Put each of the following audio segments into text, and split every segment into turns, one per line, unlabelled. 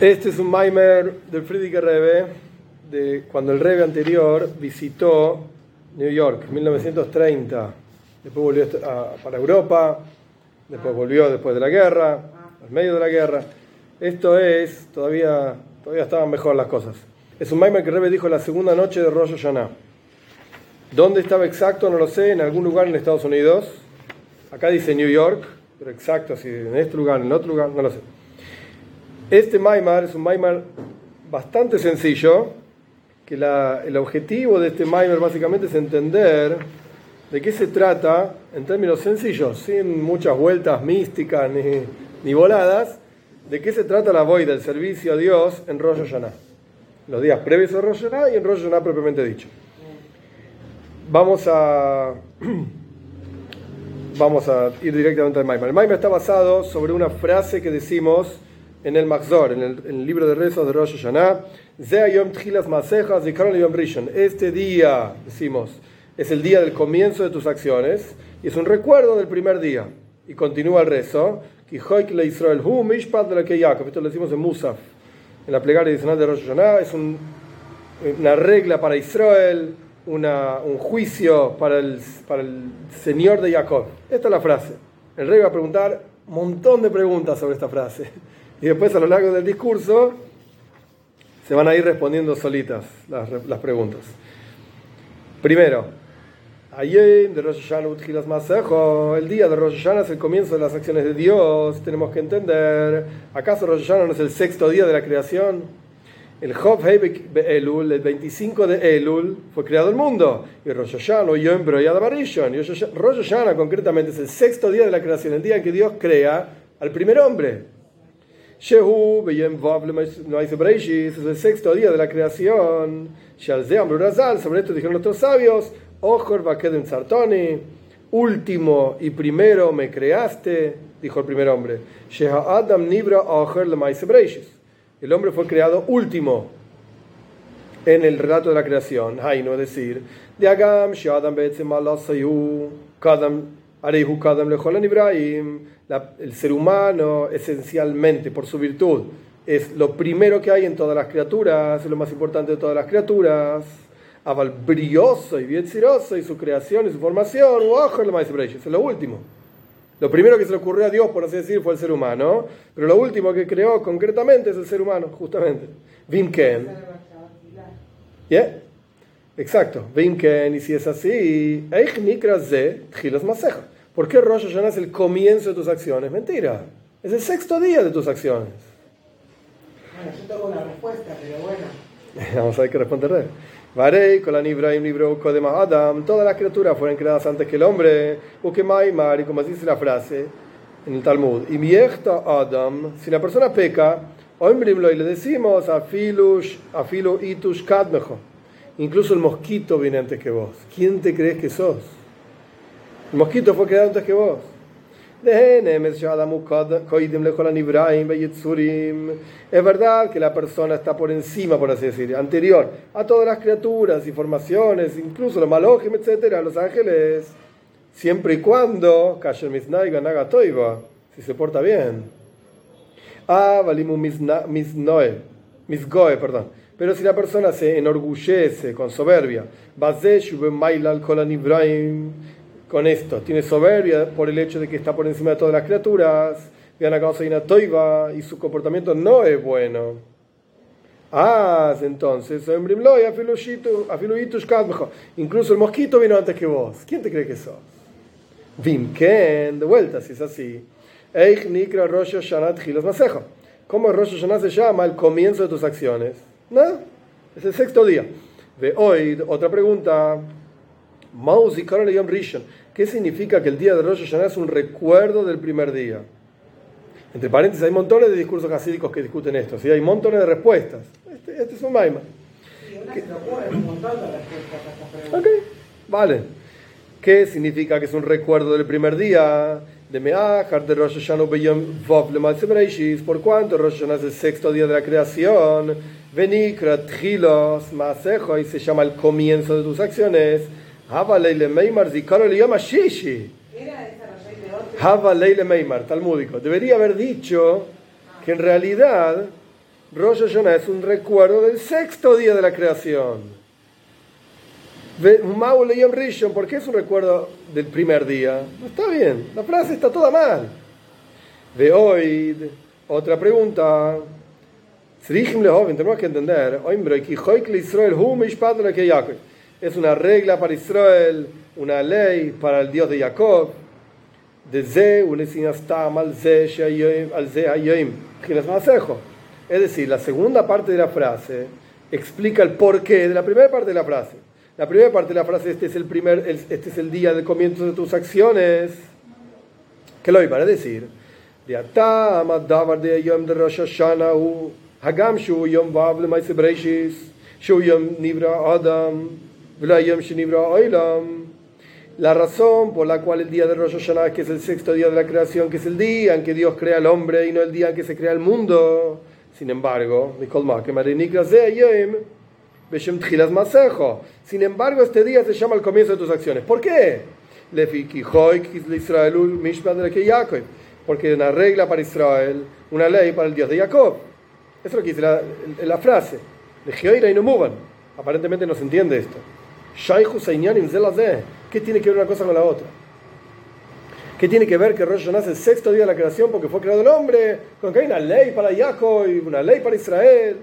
Este es un Maimer del Friedrich Rebe, de cuando el Rebe anterior visitó New York, 1930. Después volvió a- para Europa, después volvió después de la guerra, al medio de la guerra. Esto es, todavía, todavía estaban mejor las cosas. Es un Maimer que Rebe dijo la segunda noche de Rosh Hashanah. ¿Dónde estaba exacto? No lo sé, en algún lugar en Estados Unidos. Acá dice New York, pero exacto, si en este lugar, en otro lugar, no lo sé. Este Maimar es un Maimar bastante sencillo, que el objetivo de este Maimar básicamente es entender de qué se trata en términos sencillos, sin muchas vueltas místicas ni, voladas, de qué se trata la void del servicio a Dios en Rosh Hashanah. Los días previos a Rosh Hashanah y en Rosh Hashanah propiamente dicho. Vamos a, vamos a ir directamente al Maimar. El Maimar está basado sobre una frase que decimos en el Maxor, en el, en el libro de rezos de Rosh Hashanah. Este día, decimos, es el día del comienzo de tus acciones y es un recuerdo del primer día. Y continúa el rezo. Esto lo decimos en Musaf, en la plegaria adicional de Rosh Hashanah. Es un- una regla para Israel, una- un juicio para el, para el Señor de Jacob. Esta es la frase. El rey va a preguntar un montón de preguntas sobre esta frase. Y después a lo largo del discurso se van a ir respondiendo solitas las, re- las preguntas. Primero, Ayem de Rosh Hashanah el día de Rosh Hashanah es el comienzo de las acciones de Dios. Tenemos que entender, ¿acaso Rosh Hashanah no es el sexto día de la creación? El Job Elul, el 25 de Elul, fue creado el mundo. Y Rosh Hashanah, Yom Broyad Barishon. Rosh Hashanah concretamente es el sexto día de la creación, el día en que Dios crea al primer hombre. Shehu Beyem Vav Breishis, es el sexto día de la creación. Shalze Amru Razal, sobre esto dijeron nuestros sabios. Ojor Vakedem Sartoni, último y primero me creaste, dijo el primer hombre. Sheha Adam Nibra Ojor Breishis. El hombre fue creado último en el relato de la creación. Haino, es decir, de Agam, Shadam Betzem Allah Sayu, Kadam, Arehu Kadam Lejolan Ibrahim, el ser humano esencialmente, por su virtud, es lo primero que hay en todas las criaturas, es lo más importante de todas las criaturas. Aval brioso y vietziroso y su creación y su formación, es lo último. Lo primero que se le ocurrió a Dios, por así decir, fue el ser humano, pero lo último que creó concretamente es el ser humano, justamente. Vimken. ¿Yeah? Exacto. Vimken, y si es así, Eich Nikra Ze Tchilas Maseja. ¿Por qué Rosh Hashanah es el comienzo de tus acciones? Mentira. Es el sexto día de tus acciones.
Bueno, yo tengo una respuesta, pero bueno.
Vamos a ver qué responde el rey. Varei, Kolan Ibrahim, libro Kodem Adam, todas las criaturas fueron creadas antes que el hombre. Ukemai Mari, como dice la frase en el Talmud. Y miechta Adam, si la persona peca, Oimrimlo, y le decimos afilush, afilu itush kadmejo. Incluso el mosquito viene antes que vos. ¿Quién te crees que sos? El mosquito fue creado antes que vos. Es verdad que la persona está por encima, por así decir, anterior a todas las criaturas y formaciones, incluso los malojim, etcétera, los ángeles, siempre y cuando si se porta bien. Ah, misgoe, perdón. Pero si la persona se enorgullece con soberbia, con esto, tiene soberbia por el hecho de que está por encima de todas las criaturas, vean acá una toiva y su comportamiento no es bueno. Ah, entonces, incluso el mosquito vino antes que vos. ¿Quién te cree que sos? Vimken, de vuelta, si es así. ¿Cómo Rosh Hashanah se llama el comienzo de tus acciones? No, es el sexto día. De hoy, otra pregunta. Yom Rishon. ¿Qué significa que el día de Rosh Hashanah es un recuerdo del primer día? Entre paréntesis, hay montones de discursos hasídicos que discuten esto. ¿sí? Hay montones de respuestas. Este, este es un maima. Ok, vale. ¿Qué significa que es un recuerdo del primer día? De Meajar, de Rosh Hashanah Beyom Vov Lemalse Breishis. ¿Por cuánto Rosh Hashanah es el sexto día de la creación? Venikra Tchilos Masejo y se llama el comienzo de tus acciones. Hava Leile Meimar Zikaro Shishi.
Rashai de otro.
Hava Leile Meimar, talmúdico. Debería haber dicho que en realidad Rosh Hashanah es un recuerdo del sexto día de la creación. Maule Yom Rishon, ¿por qué es un recuerdo del primer día? No está bien, la frase está toda mal. De hoy, otra pregunta. Tenemos que entender, es una regla para Israel, una ley para el Dios de Jacob. Es decir, la segunda parte de la frase explica el porqué de la primera parte de la frase. La primera parte de la frase, este es el, primer, este es el día del comienzo de tus acciones. ¿Qué lo iba a decir? De Ata, Davar de Yom de Rosh Hashanah, Hagam Shu Yom Vav le Maise Breishis, Shu Yom Nibra Adam, La razón por la cual el día de Rosh Hashanah, que es el sexto día de la creación, que es el día en que Dios crea al hombre y no el día en que se crea el mundo. Sin embargo, sin embargo, este día se llama el comienzo de tus acciones. ¿Por qué? Porque una regla para Israel, una ley para el Dios de Jacob. Eso es lo que dice la, frase. Aparentemente no se entiende esto. ¿Qué tiene que ver una cosa con la otra? ¿Qué tiene que ver que Rosh Hashanah es el sexto día de la creación porque fue creado el hombre? Con que hay una ley para Jacob y una ley para Israel.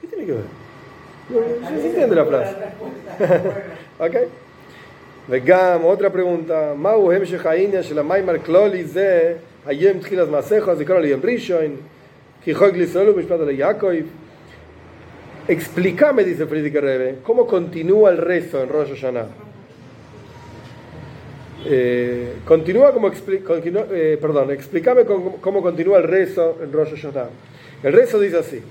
¿Qué tiene que ver? se entiende la frase. ok. וגם, otra pregunta, מהו המשך העניין של המיימר כלולי זה, היום תחילת מעשיך, זה קורא ליום ראשון, כי חוק לישראל הוא משפט על יעקב. Explícame, dice Friedrich Rebbe, cómo continúa el rezo en Rosh Hashanah. Eh, continúa como continúa, eh, perdón, explícame cómo, continúa el rezo en Rosh Hashanah. El rezo dice así.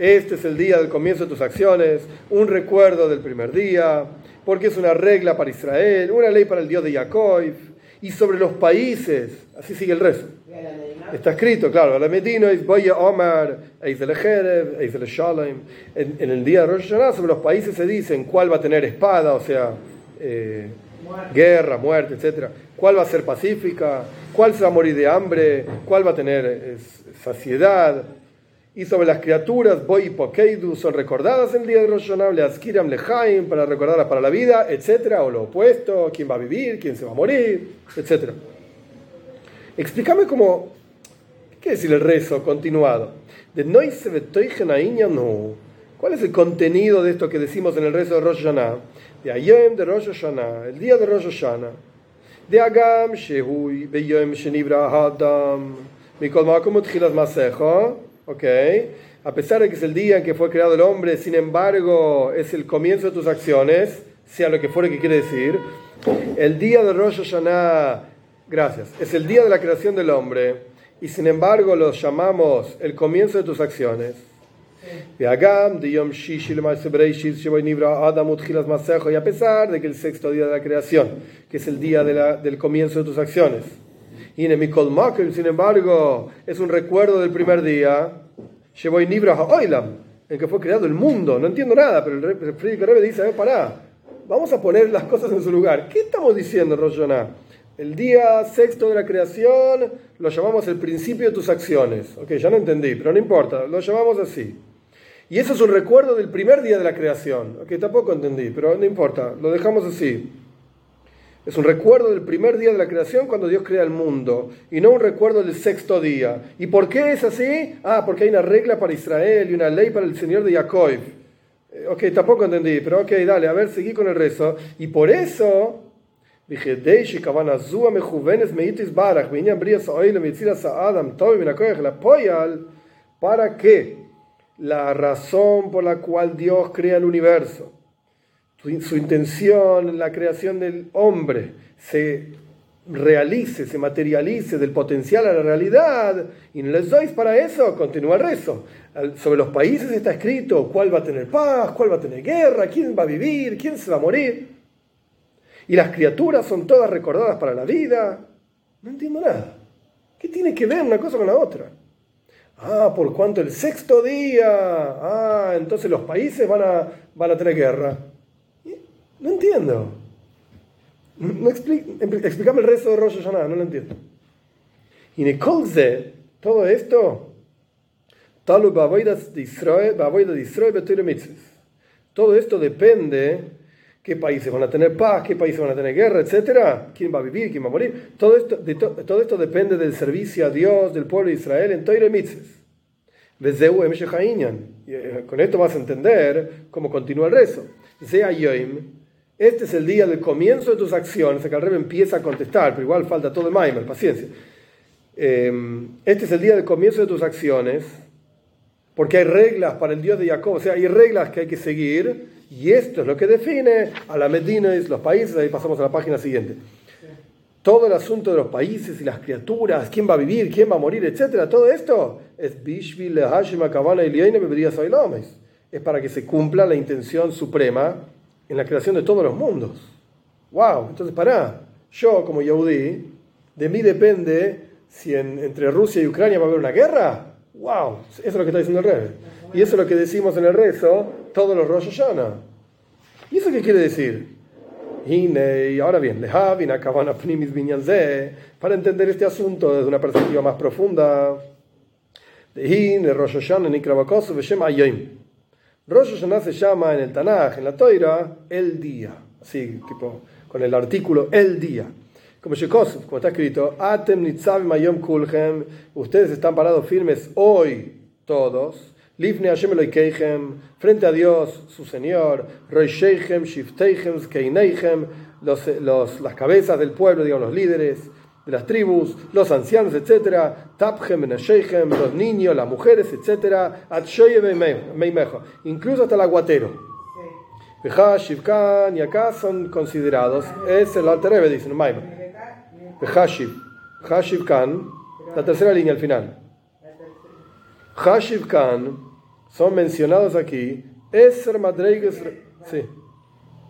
Este es el día del comienzo de tus acciones, un recuerdo del primer día, porque es una regla para Israel, una ley para el Dios de Jacob, y sobre los países, así sigue el resto. Está escrito, claro, Shalom. En el día de Rosh Hashanah, sobre los países se dicen cuál va a tener espada, o sea, eh, guerra, muerte, etc. ¿Cuál va a ser pacífica? ¿Cuál se va a morir de hambre? ¿Cuál va a tener saciedad? y sobre las criaturas Boy y Pokeidu son recordadas en el día de Rosh Hashanah, Askiram Lehaim para recordarlas para la vida, etcétera, o lo opuesto, quién va a vivir, quién se va a morir, etcétera. Explícame cómo, ¿qué quiere decir el rezo continuado? De no ¿Cuál es el contenido de esto que decimos en el rezo de Rosh Hashanah? De Ayem de Rosh Hashanah, el día de Rosh Hashanah. De Agam Shehui, Beyem Shenibra Hadam, Mikol Makom Tchilas Masecha. ¿ok? A pesar de que es el día en que fue creado el hombre, sin embargo, es el comienzo de tus acciones, sea lo que fuere que quiere decir. El día de Rosh Hashanah, gracias, es el día de la creación del hombre, y sin embargo lo llamamos el comienzo de tus acciones. Y a pesar de que el sexto día de la creación, que es el día del comienzo de tus acciones, y en sin embargo, es un recuerdo del primer día, en que fue creado el mundo. No entiendo nada, pero el Friedrich Rebbe dice, ver, pará, vamos a poner las cosas en su lugar. ¿Qué estamos diciendo, Rosh El día sexto de la creación lo llamamos el principio de tus acciones. Ok, ya no entendí, pero no importa, lo llamamos así. Y eso es un recuerdo del primer día de la creación. Ok, tampoco entendí, pero no importa, lo dejamos así. Es un recuerdo del primer día de la creación cuando Dios crea el mundo y no un recuerdo del sexto día. ¿Y por qué es así? Ah, porque hay una regla para Israel y una ley para el Señor de Jacob. Eh, ok, tampoco entendí, pero ok, dale, a ver, seguí con el rezo. Y por eso, dije, para que la razón por la cual Dios crea el universo. Su, intención en la creación del hombre se realice, se materialice del potencial a la realidad, y no les doy para eso, continúa el rezo. Sobre los países está escrito cuál va a tener paz, cuál va a tener guerra, quién va a vivir, quién se va a morir. Y las criaturas son todas recordadas para la vida. No entiendo nada. ¿Qué tiene que ver una cosa con la otra? Ah, por cuanto el sexto día. Ah, entonces los países van a, van a tener guerra. No entiendo. No explícame el resto de Rosh Hashanah, no lo entiendo. Y Nekolze, todo esto. Todo esto depende qué países van a tener paz, qué países van a tener guerra, etcétera, quién va a vivir, quién va a morir. Todo esto, de to- todo esto depende del servicio a Dios del pueblo de Israel en Toire. Vezeu em eh, Con esto vas a entender cómo continúa el rezo. Este es el día del comienzo de tus acciones. Acá el rey empieza a contestar, pero igual falta todo el Maimer, paciencia. Eh, Este es el día del comienzo de tus acciones, porque hay reglas para el Dios de Jacob, o sea, hay reglas que hay que seguir, y esto es lo que define a la Medina y los países. Ahí pasamos a la página siguiente todo el asunto de los países y las criaturas, quién va a vivir, quién va a morir, etcétera, todo esto es Bishvil. Es para que se cumpla la intención suprema en la creación de todos los mundos. Wow, entonces pará, yo como Yehudi, de mí depende si en- entre Rusia y Ucrania va a haber una guerra. Wow, eso es lo que está diciendo el rey. Y eso es lo que decimos en el rezo todos los Rosh Hashanah. ¿Y eso qué quiere decir? Ahora bien, para entender este asunto desde una perspectiva más profunda. Rosh Hashanah se llama en el Tanaj, en la Toira, el día. Así, tipo, con el artículo el día. Como Shekosuf, como está escrito, Atem nitzavim ayom kulchem, ustedes están parados firmes hoy, todos. Lifne Hashem Eloikeichem, frente a Dios, su Señor, Roisheichem, Shifteichem, Skeineichem, los, los, las cabezas del pueblo, digamos, los líderes de las tribus, los ancianos, etcétera, Taphem, Menasheichem, los niños, las mujeres, Atshoye Meimejo, incluso hasta el aguatero. Beja, Shivkan, y acá son considerados, es el Alter Rebbe, dicen, Maimon. Behashiv, Hashiv Khan, la tercera línea al final. Hashiv Khan son mencionados aquí. Eser Madreiges. Sí.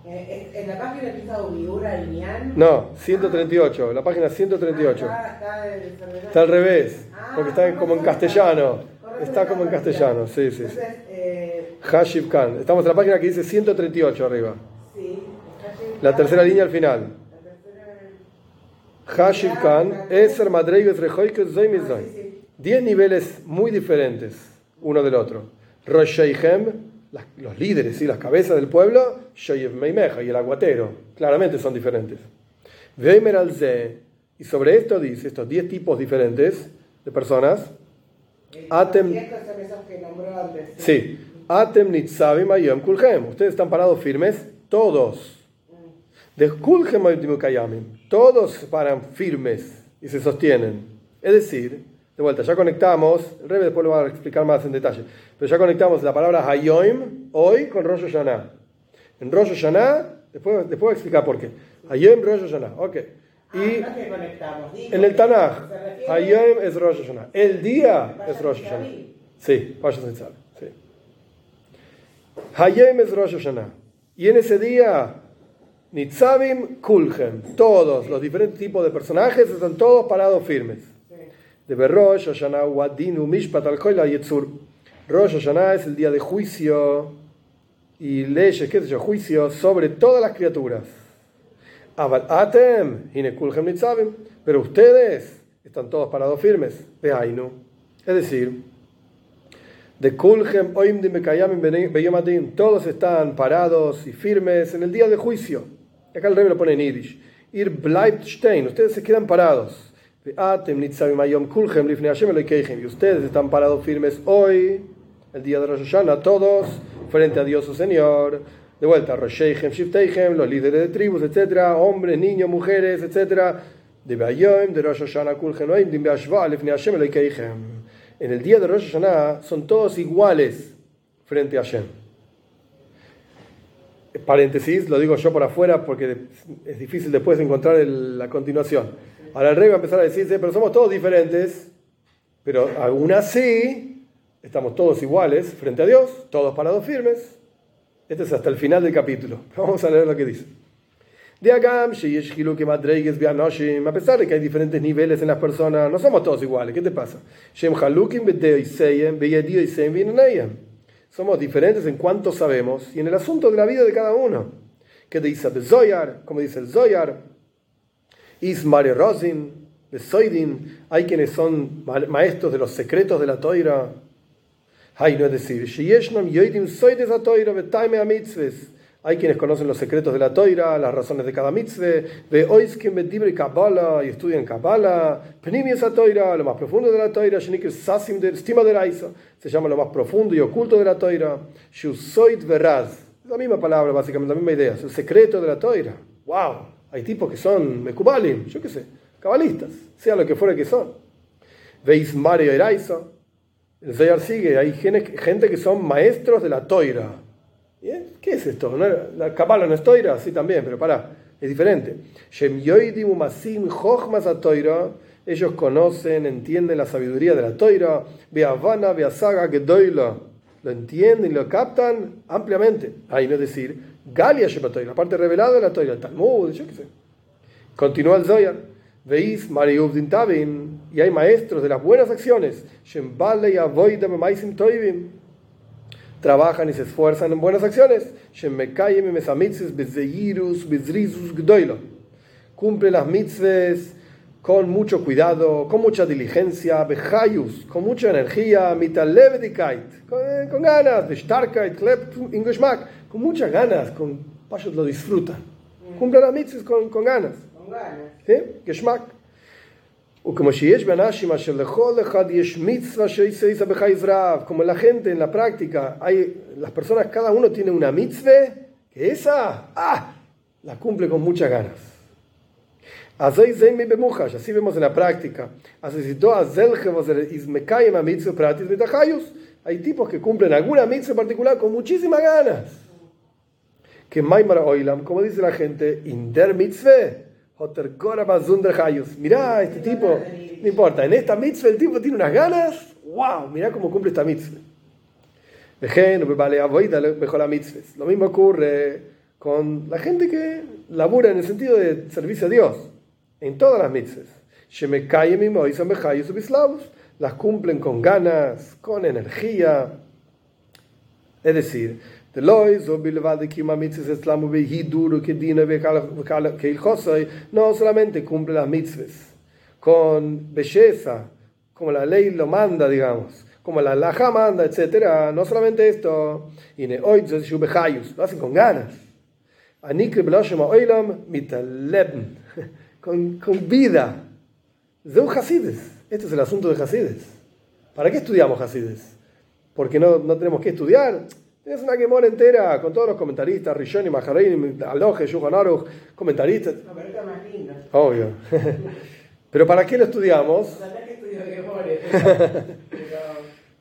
En la página empieza Ubiura y Nian.
No, 138, la página 138.
Ah, está, está.
Está al revés,
Ah,
porque está como en castellano. Está como en castellano, sí, sí. sí.
Eh,
Hashiv Khan. Estamos en la página que dice 138 arriba.
sí, está
La tercera línea al final. Hashiv Khan, Eser Madreiges Rejoikes Zoy Mizoy.
sí, sí.
Diez niveles muy diferentes uno del otro. Rosh Sheichem, las- los líderes y las cabezas del pueblo, Sheyev Meimeja y el aguatero, claramente son diferentes. Veimer y sobre esto dice, estos diez tipos diferentes de personas, Atem- sí, Atem Nitzavim Kulhem, ustedes están parados firmes, todos. De Kulhem Ayom Kayamim, todos paran firmes y se sostienen. Es decir, de vuelta, ya conectamos, el Rebbe después lo va a explicar más en detalle, pero ya conectamos la palabra Hayoim hoy con Rosh Hashanah. En Rosh Hashanah, después, después voy a explicar por qué. Hayoim Rosh Hashanah, ok.
Ah,
Y
no digo,
en el Tanaj, Hayoim es Rosh Hashanah. El día es Rosh Hashanah. Sí, vaya sin saber, sí. Hayoim es Rosh Hashanah. Y en ese día, Nitzavim Kulhem, todos los diferentes tipos de personajes están todos parados firmes. De Rosh Hashanah, Wadinu, Mishpat, al Yetzur. Rosh Hashanah es el día de juicio y leyes, qué sé yo, juicio sobre todas las criaturas. Aval Atem, Hine Kulhem Nitzavim. Pero ustedes están todos parados firmes. Veainu. Es decir, de Kulhem Oimdim Bekayamim Beyom Adin, todos están parados y firmes en el día de juicio. Y acá el rey lo pone en Yiddish. Ir bleibt stehen, ustedes se quedan parados. Y ustedes están parados firmes hoy, el día de Rosh Hashanah, todos frente a Dios su Señor. De vuelta, Rosheichem, Shifteichem, los líderes de tribus, etcétera, hombres, niños, mujeres, etcétera. De Be'ayom, de Rosh Hashanah be'ashva lifnei Hashem. En el día de Rosh Hashanah son todos iguales frente a Hashem. Paréntesis, lo digo yo por afuera porque es difícil después encontrar el- la continuación. Ahora el rey va a empezar a decirse, pero somos todos diferentes, pero aún así estamos todos iguales frente a Dios, todos parados firmes. Este es hasta el final del capítulo. Vamos a leer lo que dice. De a pesar de que hay diferentes niveles en las personas, no somos todos iguales. ¿Qué te pasa? Somos diferentes en cuanto sabemos y en el asunto de la vida de cada uno. Que dice Zoyar, como dice el Zoyar, Ismare Rosin, Besoidin, hay quienes son ma- maestros de los secretos de la Toira. Hay no es decir, "Sheyeshnam yoidim a. Hay quienes conocen los secretos de la toira, las razones de cada mitzvah, ve oiskim bedibri kabbalah y estudian kabbalah, pnimi esa toira, lo más profundo de la toira, sasim de estima de raisa, se llama lo más profundo y oculto de la toira, shusoit veraz, la misma palabra básicamente, la misma idea, el secreto de la toira. Wow, hay tipos que son mekubalim, yo qué sé, cabalistas, sea lo que fuera que son. Veis Mario Eraisa, el Zayar sigue, hay gente que son maestros de la toira. ¿Qué es esto? ¿No? La Kabbalah no es toira, sí también, pero para, es diferente. Ellos conocen, entienden la sabiduría de la toira. Beavana, Beasaga, Gedoila. Lo entienden y lo captan ampliamente. Ahí no es decir, Galia la parte revelada de la toira, el Talmud, yo qué sé. Continúa el Zoyar. Veis Mariuvdin Tabin, y hay maestros de las buenas acciones. Shembale y Avoida Memaisim Toivim trabajan y se esfuerzan en buenas acciones. Cumple las mitzvahs con mucho cuidado, con mucha diligencia, con mucha energía, con, con ganas, con muchas ganas, con lo disfrutan. Cumple las mitzvahs con, con ganas. Con ganas. ¿Sí? Geschmack. Como la gente en la práctica, hay, las personas, cada uno tiene una mitzvah, que esa, ah, la cumple con muchas ganas. Así vemos en la práctica. Hay tipos que cumplen alguna mitzvah particular con muchísimas ganas. Que Oilam, como dice la gente, Inder mitzvah Mirá, este tipo, no importa, en esta mitzvah el tipo tiene unas ganas, wow, mirá cómo cumple esta mitzvah. Lo mismo ocurre con la gente que labura en el sentido de servicio a Dios, en todas las mitzvahs. Las cumplen con ganas, con energía. Es decir, no solamente cumple las mitzvahs con belleza, como la ley lo manda, digamos, como la laja manda, etc. No solamente esto, lo hacen con ganas. Con, con vida. De Hasides. Este es el asunto de Hasides. ¿Para qué estudiamos Hasides? Porque no, no tenemos que estudiar. Tienes una Gemora entera con todos los comentaristas, Rishon y Maharein, Aloje, Yuhan Aruch, comentaristas.
No, pero está más linda.
Obvio. pero ¿para qué lo estudiamos?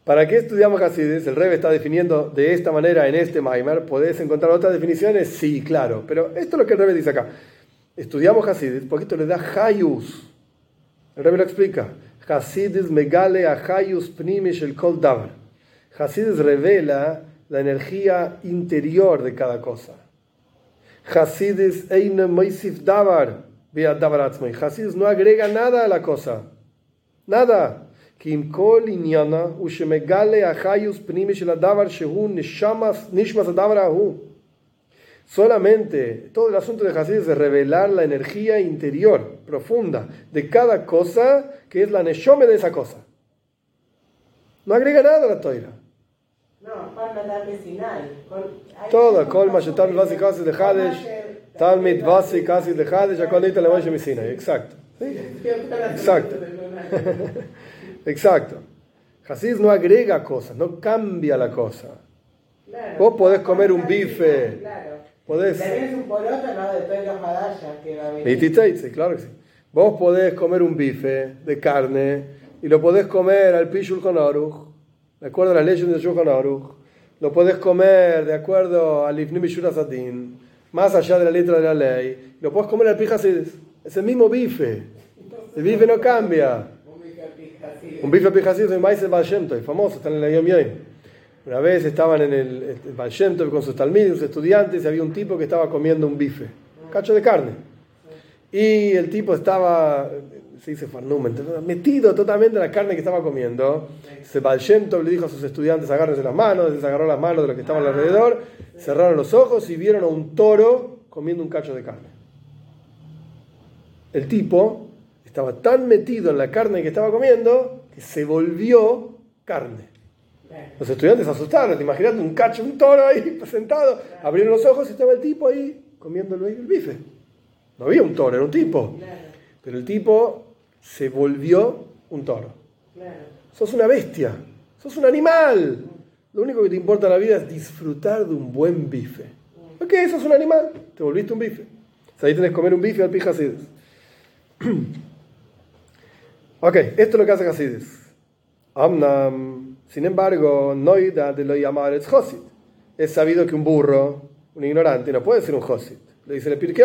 ¿Para qué estudiamos Hasidis? El Rebbe está definiendo de esta manera en este Maimer. ¿Podés encontrar otras definiciones? Sí, claro. Pero esto es lo que el Rebbe dice acá. Estudiamos Hasidis porque esto le da Hayus. El Rebbe lo explica. Hasidis megale a Hayus pnimish el kol davar. Hasidis revela la energía interior de cada cosa. Hasidis eine moisif davar, Hasidis no agrega nada a la cosa. Nada. Kim kol inyana ushemegale achayus pnimi shel davar shehu nishamas nishmas davar ahu. Solamente todo el asunto de Hasidis es revelar la energía interior profunda de cada cosa que es la neshome de esa cosa. No agrega nada a la toira. Todo, כל מה שתלמיד וסי קאסי לחדש, תלמיד וסי קאסי לחדש, הכל ניתן למשה מסיני, exacto. Exacto. Exacto. Hasid no agrega cosas, no cambia la cosa. Vos podés comer un bife. Podés.
un poroto, no, después los medallas que va a venir.
claro que sí. Vos podés comer un bife de carne y lo podés comer al pishul con oruj, de acuerdo a las leyes de Shulchan Aruch lo puedes comer de acuerdo al Ifnim Sadin, más allá de la letra de la ley, lo puedes comer al Pijacides. Es el mismo bife. El bife no cambia. Un bife pijacides es maíz de famoso, está en el Yom Yom. Una vez estaban en el, el con sus talmidos, sus estudiantes, y había un tipo que estaba comiendo un bife, cacho de carne. Y el tipo estaba se dice farnumen, metido totalmente en la carne que estaba comiendo. Se le dijo a sus estudiantes, agárrense las manos, les agarró las manos de los que estaban alrededor, cerraron los ojos y vieron a un toro comiendo un cacho de carne. El tipo estaba tan metido en la carne que estaba comiendo que se volvió carne. Los estudiantes se asustaron, imaginando un cacho, un toro ahí sentado, abrieron los ojos y estaba el tipo ahí comiendo el bife. No había un toro, era un tipo. Pero el tipo se volvió un toro. Sos una bestia, sos un animal. Lo único que te importa en la vida es disfrutar de un buen bife. Ok, sos un animal, te volviste un bife. O sea, ahí tenés que comer un bife al pijasides. ok, esto es lo que hace Hasides. Amnam, sin embargo, noida de lo llamar es Josit. Es sabido que un burro, un ignorante, no puede ser un Josit. Le dice el Pirkei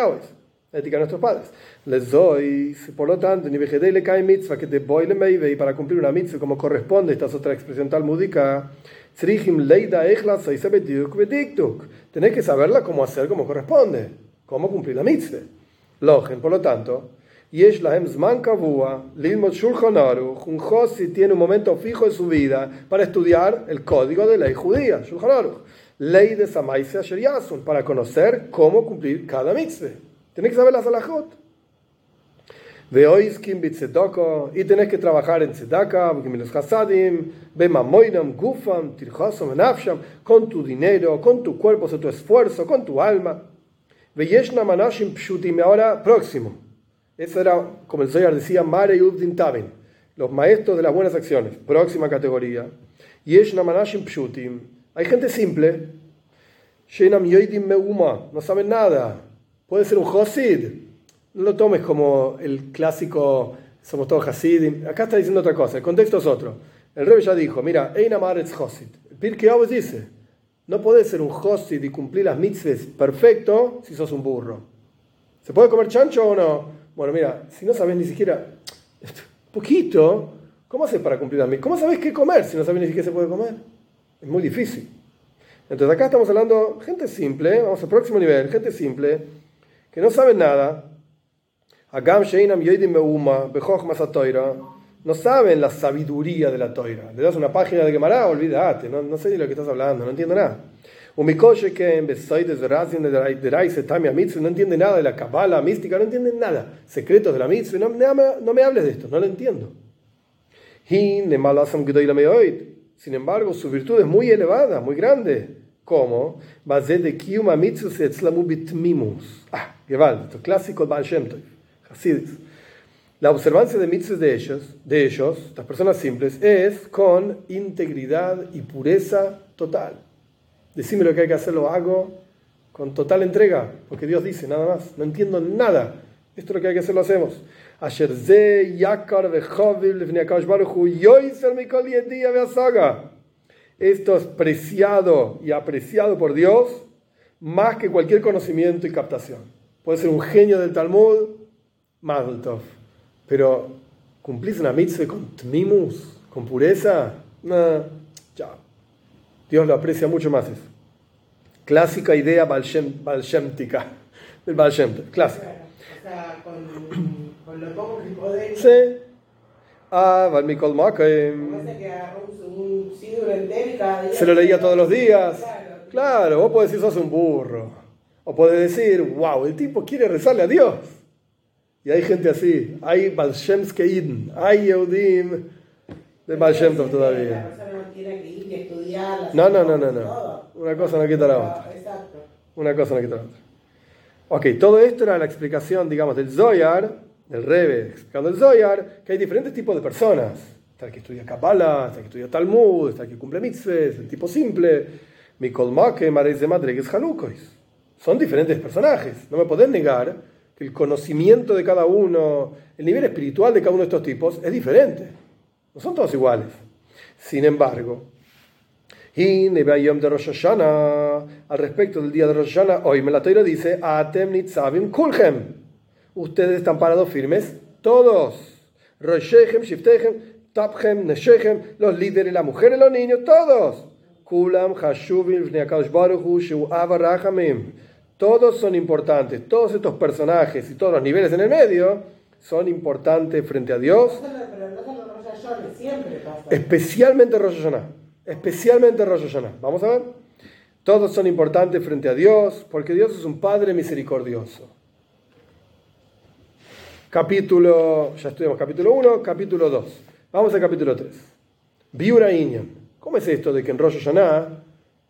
la ética de nuestros padres. Doy, por lo tanto, le cae mitzvah que te voy le y para cumplir una mitzvah como corresponde, esta es otra expresión tzrichim leida Tenés que saberla cómo hacer como corresponde, cómo cumplir la mitzvah. Logen, por lo tanto, Yesh lahem zman kavua, lilmod shulchan aruch, un josi tiene un momento fijo en su vida para estudiar el código de ley judía, shulchan aruch, ley de Samaisia Sheriasun, para conocer cómo cumplir cada mitzvah. Tenés que saber las alajot. Y tenés que trabajar en tzedaka, los hasadim, bemamoinam, gufam, tirchosam, nafsham, con tu dinero, con tu cuerpo, con tu esfuerzo, con tu alma. Veyeshna manashim pshutim. Ahora, próximo. Eso era, como el Zoyar decía, Mare Yudin Tabin, los maestros de las buenas acciones. Próxima categoría. Yeshna manashim pshutim. Hay gente simple. Shenam yoidim meuma. No saben nada Puede ser un Hasid. No lo tomes como el clásico, somos todos Hasidim. Acá está diciendo otra cosa, el contexto es otro. El rey ya dijo, mira, Einamar es Hasid. El Pirkei Avos dice, no puedes ser un Hasid y cumplir las mitzvahs perfecto si sos un burro. ¿Se puede comer chancho o no? Bueno, mira, si no sabes ni siquiera poquito, ¿cómo haces para cumplir las mitzvahs? ¿Cómo sabes qué comer si no sabes ni siquiera se puede comer? Es muy difícil. Entonces acá estamos hablando gente simple, vamos al próximo nivel, gente simple que no saben nada, no saben la sabiduría de la toira. Le das una página de Gemara, olvídate, no, no sé de lo que estás hablando, no entiendo nada. Un que en de no entiende nada de la cabala mística, no entiende nada. Secretos de la mitzvah, no, no, me hables de esto, no lo entiendo. Sin embargo, su virtud es muy elevada, muy grande. ¿Cómo? de Kiyuma Ah, esto clásico Baal Shem La observancia de mitzvahs de ellos, de ellos, las personas simples, es con integridad y pureza total. Decime lo que hay que hacer, lo hago con total entrega, porque Dios dice nada más. No entiendo nada. Esto es lo que hay que hacer, lo hacemos. Esto es preciado y apreciado por Dios más que cualquier conocimiento y captación. Puede ser un genio del Talmud, Mazel Pero cumplís una mitzvah con tmimus, con pureza, no, ya. Dios lo aprecia mucho más eso. Clásica idea balshemtica, del Balshem, clásica. O sea, con, lo poco que. Sí. Ah, Valmikol Se lo leía todos los días. Claro, vos podés decir sos un burro. O podés decir, wow, el tipo quiere rezarle a Dios. Y hay gente así. Hay Balshemskeiden, hay Yehudim de Balshem todavía. No, no, no, no, no. Una cosa no quita la otra. Una cosa no quita la otra. Ok, todo esto era la explicación, digamos, del Zoyar, del Rebe, explicando el Zoyar, que hay diferentes tipos de personas. Está el que estudia Kabbalah, está el que estudia Talmud, está el que cumple mitzvahs, el tipo simple. Mikolmake, Mares de Madregues Hanukois. Son diferentes personajes. No me podés negar el conocimiento de cada uno, el nivel espiritual de cada uno de estos tipos es diferente. No son todos iguales. Sin embargo, al respecto del día de Rosh Hashanah, hoy me la dice, Atem Nitzavim Kulhem. Ustedes están parados firmes, todos. Roshechem, Shiftechem, Tapchem, Neshechem, los líderes, las mujeres, los niños, todos. Todos son importantes, todos estos personajes y todos los niveles en el medio son importantes frente a Dios. Especialmente Rosh Hashanah. Especialmente Rosh Hashanah. Vamos a ver. Todos son importantes frente a Dios porque Dios es un Padre misericordioso. Capítulo, ya estudiamos capítulo 1, capítulo 2. Vamos al capítulo 3. Biura Inyan ¿Cómo es esto de que en Rosh Hashanah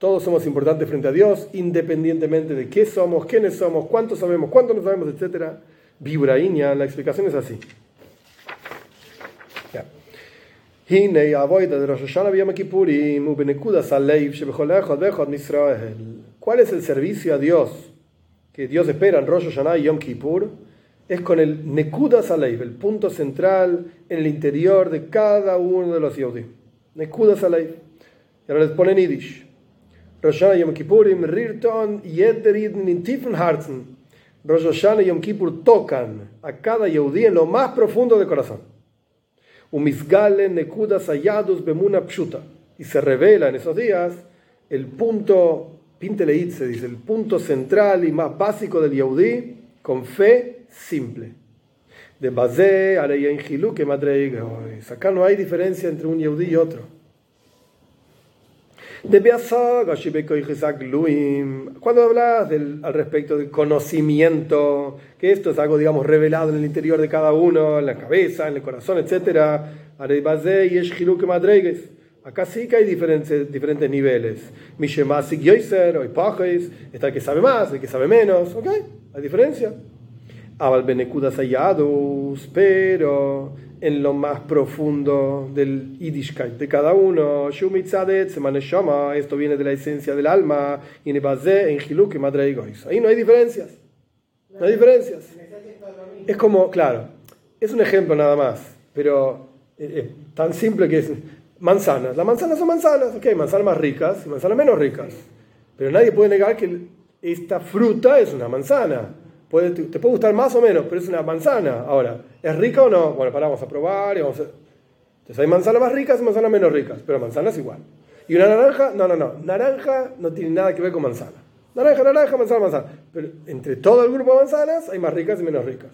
todos somos importantes frente a Dios, independientemente de qué somos, quiénes somos, cuánto sabemos, cuánto no sabemos, etc. Vibraíña, la explicación es así. ¿Cuál es el servicio a Dios que Dios espera en Rosh Hashanah y Yom Kippur? Es con el Nekuda Saleib, el punto central en el interior de cada uno de los Yehudí. Nekuda Saleib. Y ahora les ponen Yiddish. Rosh Hashanah Yom Kippurim rirton jeder Yidin in tiefen Herzen. Rosh Hashanah y Yom Kippur tocan a cada Yehudí en lo más profundo del corazón. Umisgale Nekudas Ayadus Bemuna Pshuta. Y se revela en esos días el punto, Pinteleit se dice, el punto central y más básico del Yehudí con fe simple. De base, en que madre Acá no hay diferencia entre un Yehudí y otro. Cuando hablas al respecto del conocimiento, que esto es algo, digamos, revelado en el interior de cada uno, en la cabeza, en el corazón, etc. Acá sí que hay diferentes, diferentes niveles. Está el que sabe más, el que sabe menos, ¿ok? Hay diferencia. Pero en lo más profundo del Yiddishkeit de cada uno. Esto viene de la esencia del alma. Y en Ahí no hay diferencias. No hay diferencias. Es como, claro, es un ejemplo nada más, pero es tan simple que es manzanas. Las manzanas son manzanas, ok, manzanas más ricas y manzanas menos ricas. Pero nadie puede negar que esta fruta es una manzana te, puede gustar más o menos, pero es una manzana. Ahora, ¿es rica o no? Bueno, para, vamos a probar. Y vamos a... Entonces hay manzanas más ricas y manzanas menos ricas, pero manzanas igual. ¿Y una naranja? No, no, no. Naranja no tiene nada que ver con manzana. Naranja, naranja, manzana, manzana. Pero entre todo el grupo de manzanas hay más ricas y menos ricas.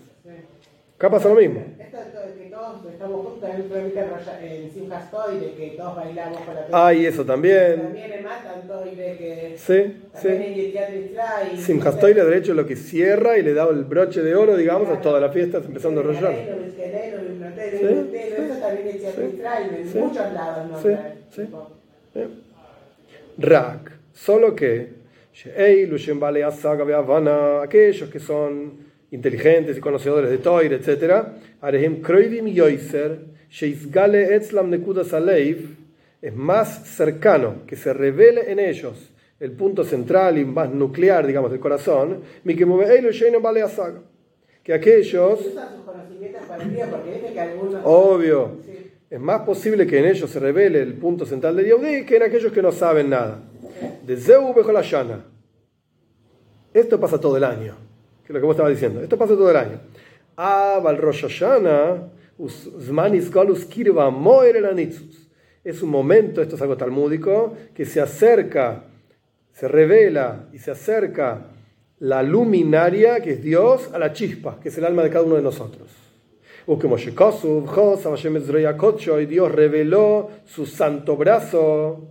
Acá pasa lo mismo.
Esto de que todos estamos juntos en el Simchas de que todos bailamos con la
Ah, y eso también.
También en Matan de que.
Sí, sí. Simchas de derecho, lo que cierra y le da el broche de oro, digamos, a toda la fiesta, empezando a rollar.
Eso también es en muchos lados, ¿no?
Sí, sí. Rak, solo que. Aquellos que son inteligentes y conocedores de Toir, etc. Arehem Kroivim Yoiser, Sheisgale Etzlam Nekudas Aleif, es más cercano que se revele en ellos el punto central y más nuclear, digamos, del corazón, que aquellos. Obvio. Es más posible que en ellos se revele el punto central de Yehudi que en aquellos que no saben nada. De Zeu Esto pasa todo el año que lo que vos estabas diciendo. Esto pasa todo el año. Es un momento, esto es algo talmúdico, que se acerca, se revela y se acerca la luminaria, que es Dios, a la chispa, que es el alma de cada uno de nosotros. Y Dios reveló su santo brazo.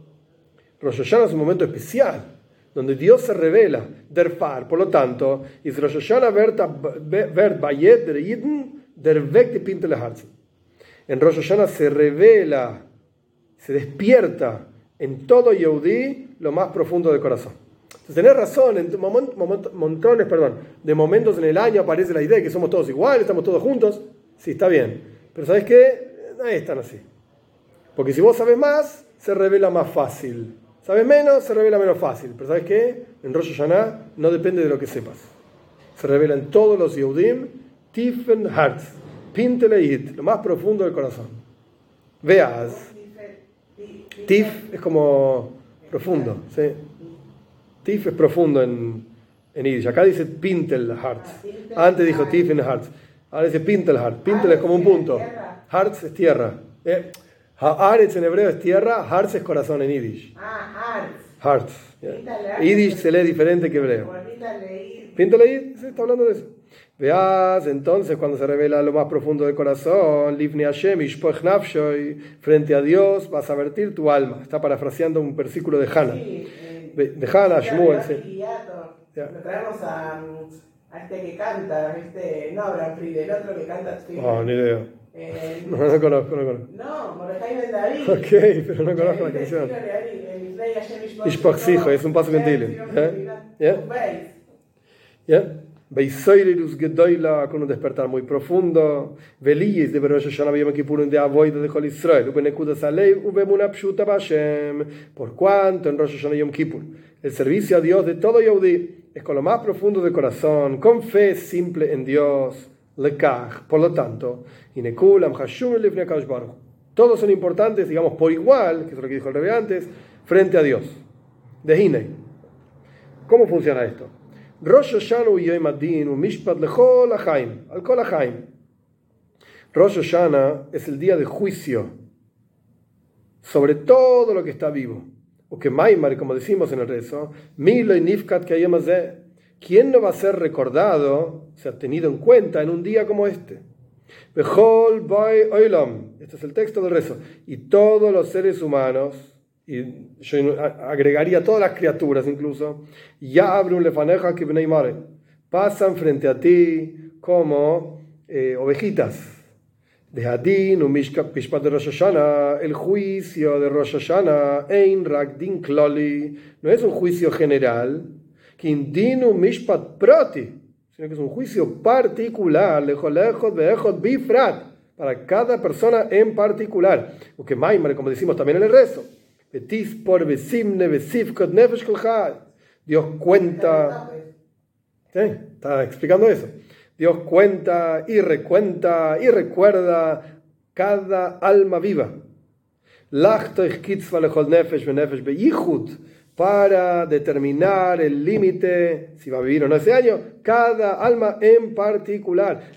Rosh Hashanah es un momento especial donde Dios se revela, derfar. Por lo tanto, en Rosh Hashanah se revela, se despierta en todo Yehudi lo más profundo del corazón. Entonces, tenés razón, en montones perdón, de momentos en el año aparece la idea de que somos todos iguales, estamos todos juntos. Sí, está bien. Pero ¿sabes qué? No es tan así. Porque si vos sabes más, se revela más fácil. Sabes menos, se revela menos fácil. Pero ¿sabes qué? En Rosh Hashanah no depende de lo que sepas. Se revela en todos los Yehudim, Tifen Hart, Pinteleit, lo más profundo del corazón. Veas. Tif es como profundo. ¿sí? Tif es profundo en, en Yiddish. Acá dice Pintel Hart. Antes dijo Tifen Hart. Ahora dice Pintel Hart. Pintel es como un punto. Hart es tierra. Eh, Haaretz en hebreo es tierra, Hartz es corazón en Yiddish.
Ah,
Hartz. Yiddish se lee diferente que hebreo. Pinta leír, se está hablando de eso. Veas entonces cuando se revela lo más profundo del corazón, Livni Hashem, frente a Dios vas a vertir tu alma. Está parafraseando un versículo de Hannah. De Hannah, Shmuel.
Lo traemos a, a, este que canta, este, no, el otro que canta.
No, ni idea.
Eh,
No, no conozco, no conozco.
no, Mordejai Ben David.
Ok, pero no conozco la canción. Ishpach es un paso en Tehillim, ¿eh? ¿Ya? ¿Ya? Beisoirirus Gedoila con un despertar muy profundo. Veliyes de Rosh Hashanah Yom Kippur de Avoida de Kol Israel. Ubenekudas Alei Ubemuna Pshuta Bashem. Por cuanto en Rosh Hashanah Yom Kippur el servicio a Dios de todo Yehudi es con lo más profundo de corazón, con fe simple en Dios. Lekach. Por lo tanto, Inekulam Hashum Baruch. Todos son importantes, digamos, por igual, que es lo que dijo el rebe antes, frente a Dios. De Hinei. ¿Cómo funciona esto? Rosh Hashanah Yom Adin Mishpat lechol hachaim, al kol hachaim. Rosh Hashanah es el día de juicio sobre todo lo que está vivo. O que Maimar, como decimos en el rezo, Milo y Nifkat que ¿Quién no va a ser recordado, o sea, tenido en cuenta en un día como este? Behol Boy Oilam. Este es el texto del rezo. Y todos los seres humanos y yo agregaría todas las criaturas incluso, ya abre un lefaneja que mare, pasan frente a ti como eh, ovejitas. De Hadin, Pishpat de Rosh Hashanah, el juicio de Rosh Hashanah, Ein Ragdin Kloli, no es un juicio general, Kindinu Mishpat Proti, sino que es un juicio particular, lejos, lejos, lejos, bifrat, para cada persona en particular. O que Maimar, como decimos también en el rezo. Dios cuenta. Está explicando eso. Dios cuenta y recuenta y recuerda cada alma viva. Para determinar el límite, si va a vivir o no ese año, cada alma en particular.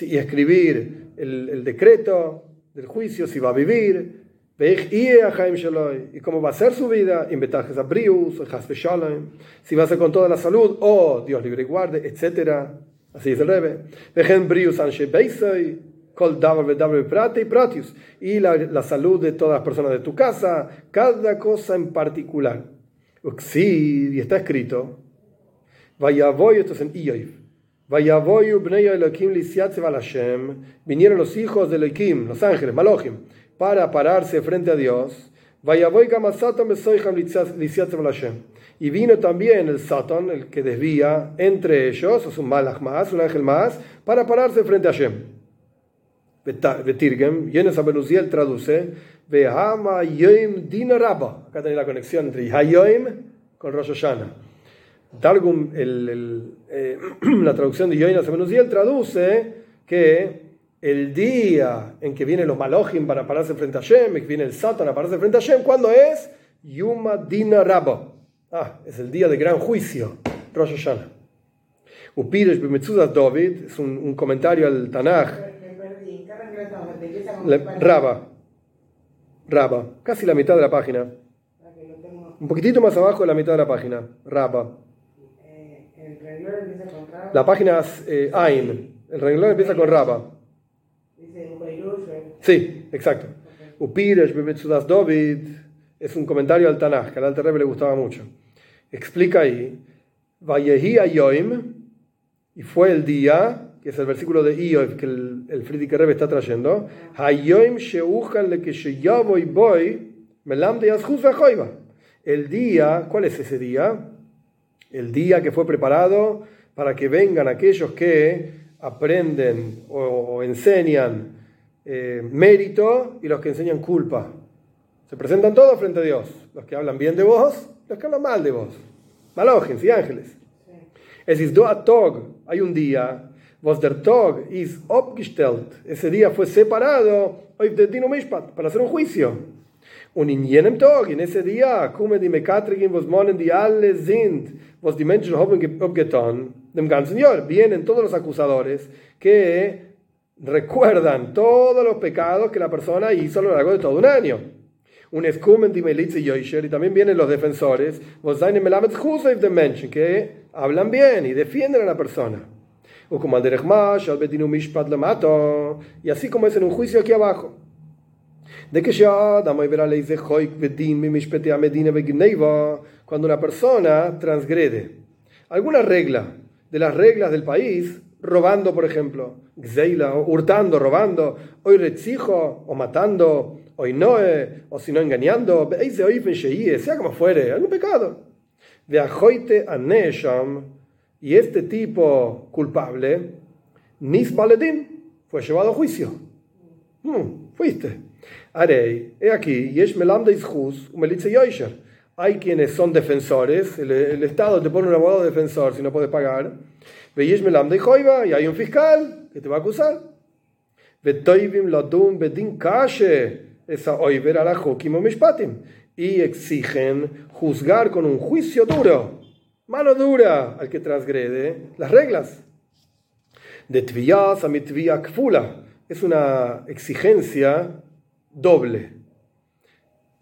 Y escribir el, el decreto del juicio, si va a vivir, y cómo va a ser su vida, si va a ser con toda la salud, o Dios libre y guarde, etc. Así es el Rebe. Y la, la salud de todas las personas de tu casa, cada cosa en particular. Y está escrito, vaya voy, esto es en Ioiv. Vinieron los hijos de Elohim, los ángeles, Malojim, para pararse frente a Dios. Y vino también el Satan, el que desvía entre ellos, es un malach más, un ángel más, para pararse frente a Hashem. Betirgem, Yenes Abeluziel traduce, Vehama Yoim Dina Rabba. Acá tenéis la conexión entre Hayoim con Rosh Hashanah. Targum, el, el, eh, la traducción de Yoina él traduce que el día en que vienen los Malojim para pararse frente a Shem, que viene el Satan a pararse frente a Shem, ¿cuándo es? Yuma Dina Rabba. Ah, es el día de gran juicio, Rosh Hashanah. Bimetzudas David es un, un, comentario al Tanaj. Rabba. Rabba. Casi la mitad de la página. Un poquitito más abajo de la mitad de la página. Rabba. La página es eh, Ain. El renglón empieza con Raba. Sí, exacto. Upires David es un comentario al Tanaj, que al Alter Rebbe le gustaba mucho. Explica ahí, Vayehi Ayoim, y fue el día, que es el versículo de Ioiv que el, el Friedrich Rebbe está trayendo, El día, ¿cuál es ese día? El día que fue preparado para que vengan aquellos que aprenden o, enseñan eh, mérito y los que enseñan culpa. Se presentan todos frente a Dios, los que hablan bien de vos, los que hablan mal de vos, malógenes y ángeles. Es Tog, hay un día, vos der Tog is abgestellt, ese día fue separado para hacer un juicio. Und in jenem Tag, in ese día, kommen die Mekatrigen, was monen die alle sind, was die Menschen haben abgetan, dem ganzen Jahr. Vienen todos los acusadores que recuerdan todos los pecados que la persona hizo a lo largo de todo un año. Un escumen die Melitze Yoisher, y también vienen los defensores, was seine Melamed Chusev de Menschen, que hablan bien y defienden a la persona. Y así como es en un juicio aquí abajo. De que ya cuando una persona transgrede alguna regla de las reglas del país, robando, por ejemplo, Gzeila, o hurtando, robando, hoy retzijo, o matando, hoy noe, o si no engañando, sea como fuere, algún pecado. Veajoite a Nesham, y este tipo culpable, Nis Baledin, fue llevado a juicio. Hmm, fuiste. Arei, he aquí, Yesh Melam de Ishus, Melitze Yoisher hay quienes son defensores, el, Estado te pone un abogado defensor si no puedes pagar. Veis Melam de Joiva y hay un fiscal que te va a acusar. Y exigen juzgar con un juicio duro, mano dura al que transgrede las reglas. De tviyas a mitvia kfula. Es una exigencia doble.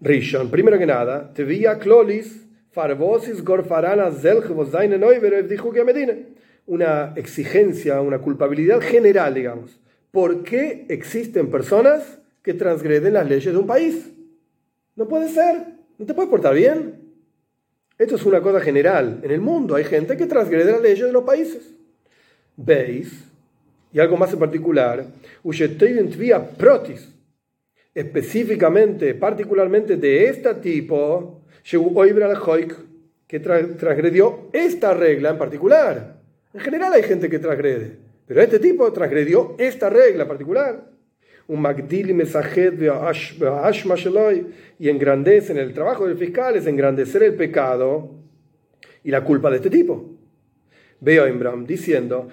Rishon, primero que nada, Tevia Clolis, Farvosis Gorfarana Medina. Una exigencia, una culpabilidad general, digamos. ¿Por qué existen personas que transgreden las leyes de un país? No puede ser, no te puedes portar bien. Esto es una cosa general. En el mundo hay gente que transgrede las leyes de los países. ¿Veis? Y algo más en particular, Protis específicamente, particularmente de este tipo, que transgredió esta regla en particular. En general hay gente que transgrede, pero este tipo transgredió esta regla en particular. Un Magdili y engrandece en el trabajo del fiscal es engrandecer el pecado y la culpa de este tipo. Veo Imbram diciendo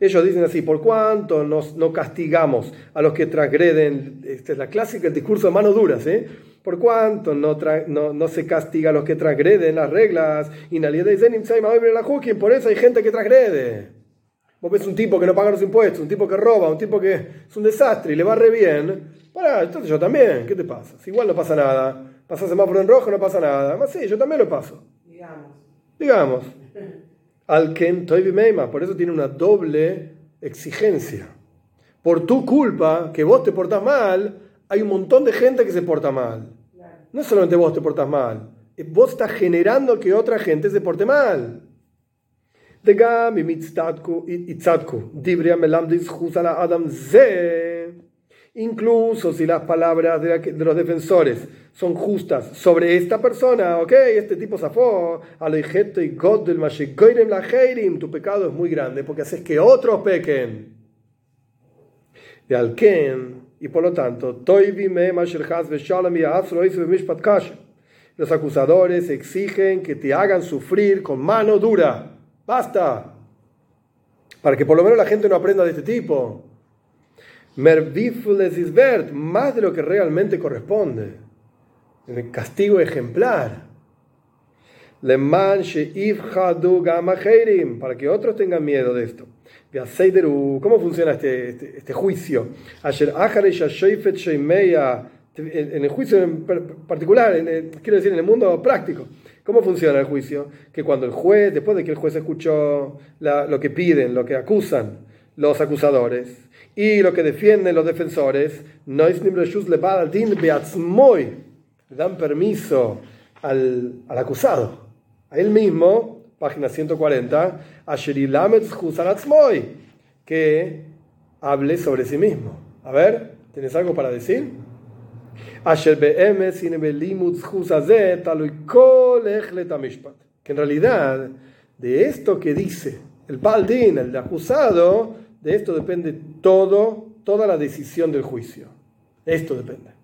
Ellos dicen así: ¿por cuánto nos, no castigamos a los que transgreden? Esta es la clásica, el discurso de manos duras, ¿eh? ¿Por cuánto no, no, no, se castiga a los que transgreden las reglas? Y por eso hay gente que transgrede. Vos ves un tipo que no paga los impuestos, un tipo que roba, un tipo que es un desastre y le va re bien. Para, entonces yo también, ¿qué te pasa? Si igual no pasa nada. Pasas semáforo en rojo, no pasa nada. Más sí, yo también lo paso. Digamos. Al Ken Meima, por eso tiene una doble exigencia. Por tu culpa, que vos te portas mal, hay un montón de gente que se porta mal. No solamente vos te portas mal, vos estás generando que otra gente se porte mal. De Gami mitzatku itzatku, dibria melamdis adam ze incluso si las palabras de, los defensores son justas sobre esta persona, ok, este tipo zafó, y God del la tu pecado es muy grande porque haces que otros pequen. De Alken, y por lo tanto, los acusadores exigen que te hagan sufrir con mano dura. Basta. Para que por lo menos la gente no aprenda de este tipo más de lo que realmente corresponde. El castigo ejemplar. Para que otros tengan miedo de esto. ¿Cómo funciona este, este, este juicio? En el juicio en particular, quiero decir, en el mundo práctico. ¿Cómo funciona el juicio? Que cuando el juez, después de que el juez escuchó lo que piden, lo que acusan los acusadores, y lo que defienden los defensores, no es le dan permiso al, al, acusado, a él mismo, página 140, que hable sobre sí mismo. A ver, ¿tienes algo para decir? Que en realidad, de esto que dice el Baldín, el acusado, de esto depende todo, toda la decisión del juicio. Esto depende.